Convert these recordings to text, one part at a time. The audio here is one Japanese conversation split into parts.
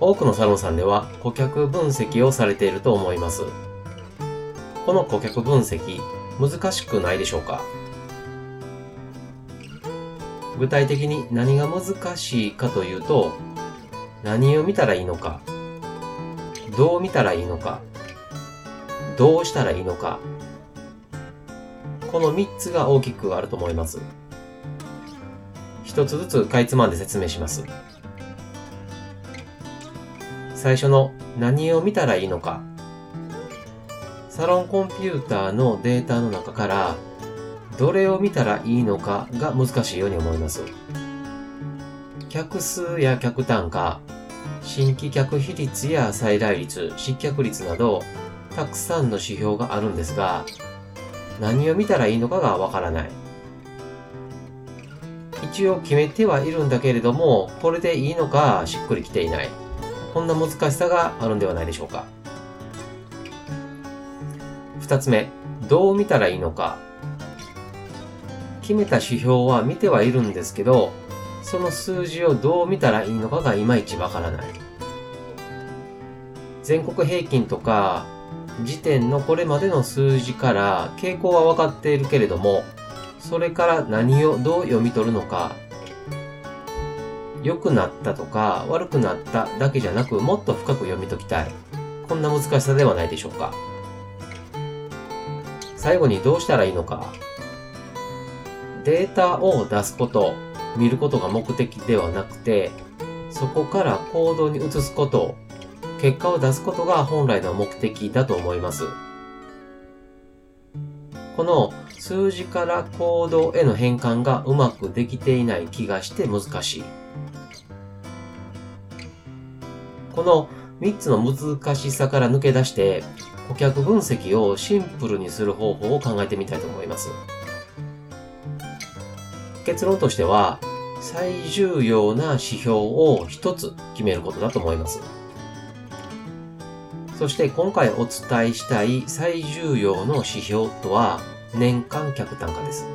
多くのサロンさんでは顧客分析をされていると思います。この顧客分析、難しくないでしょうか？具体的に何が難しいかというと、何を見たらいいのか、どう見たらいいのか、どうしたらいいのか、この3つが大きくあると思います。一つずつかいつまんで説明します。最初の何を見たらいいのか。サロンコンピューターのデータの中からどれを見たらいいのかが難しいように思います。客数や客単価、新規客比率や再来率、失脚率など、たくさんの指標があるんですが、何を見たらいいのかがわからない。一応決めてはいるんだけれども、これでいいのかしっくりきていない。こんな難しさがあるんではないでしょうか。二つ目、どう見たらいいのか。決めた指標は見てはいるんですけど、その数字をどう見たらいいのかがいまいちわからない。全国平均とか、時点のこれまでの数字から傾向は分かっているけれども、それから何をどう読み取るのか良くなったとか悪くなっただけじゃなくもっと深く読み解きたい。こんな難しさではないでしょうか。最後にどうしたらいいのか。データを出すこと、見ることが目的ではなくて、そこから行動に移すこと、結果を出すことが本来の目的だと思います。この数字から行動への変換がうまくできていない気がして難しい。この3つの難しさから抜け出して、顧客分析をシンプルにする方法を考えてみたいと思います。結論としては、最重要な指標を一つ決めることだと思います。そして今回お伝えしたい最重要の指標とは年間客単価です。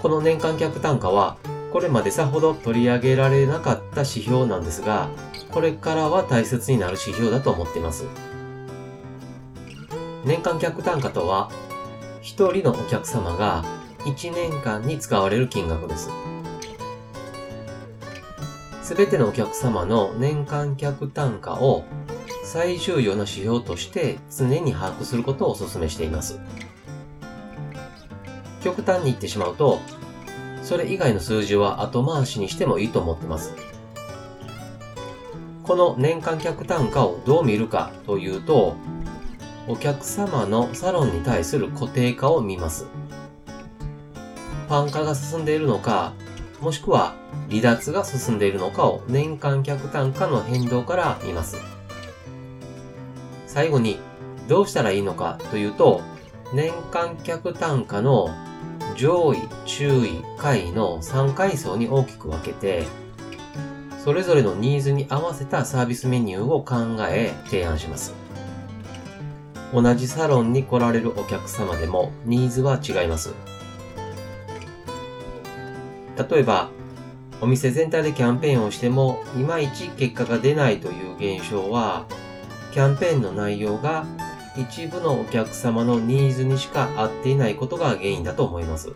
この年間客単価はこれまでさほど取り上げられなかった指標なんですが、これからは大切になる指標だと思っています。年間客単価とは、一人のお客様が1年間に使われる金額です。すべてのお客様の年間客単価を最重要な指標として常に把握することをお勧めしています。極端に言ってしまうと、それ以外の数字は後回しにしてもいいと思ってます。この年間客単価をどう見るかというと、お客様のサロンに対する固定化を見ます。パン化が進んでいるのか、もしくは離脱が進んでいるのかを年間客単価の変動から見ます。最後にどうしたらいいのかというと、年間客単価の上位、中位、下位の3階層に大きく分けて、それぞれのニーズに合わせたサービスメニューを考え提案します。同じサロンに来られるお客様でもニーズは違います。例えば、お店全体でキャンペーンをしても、いまいち結果が出ないという現象は、キャンペーンの内容が一部のお客様のニーズにしか合っていないことが原因だと思います。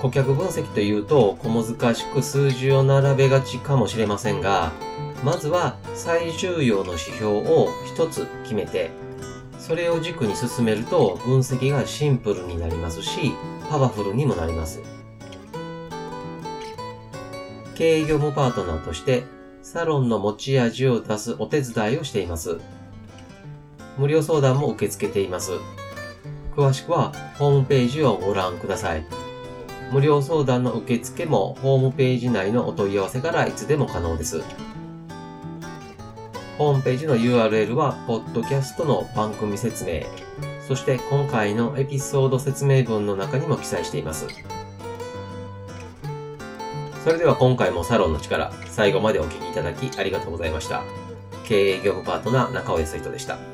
顧客分析というと小難しく数字を並べがちかもしれませんが、まずは最重要の指標を一つ決めて、それを軸に進めると分析がシンプルになりますし、パワフルにもなります。経営業務パートナーとしてサロンの持ち味を出すお手伝いをしています。無料相談も受け付けています。詳しくはホームページをご覧ください。無料相談の受付もホームページ内のお問い合わせからいつでも可能です。ホームページの URL は、ポッドキャストの番組説明、そして今回のエピソード説明文の中にも記載しています。それでは今回もサロンの力、最後までお聴きいただきありがとうございました。経営業務パートナー中尾康人でした。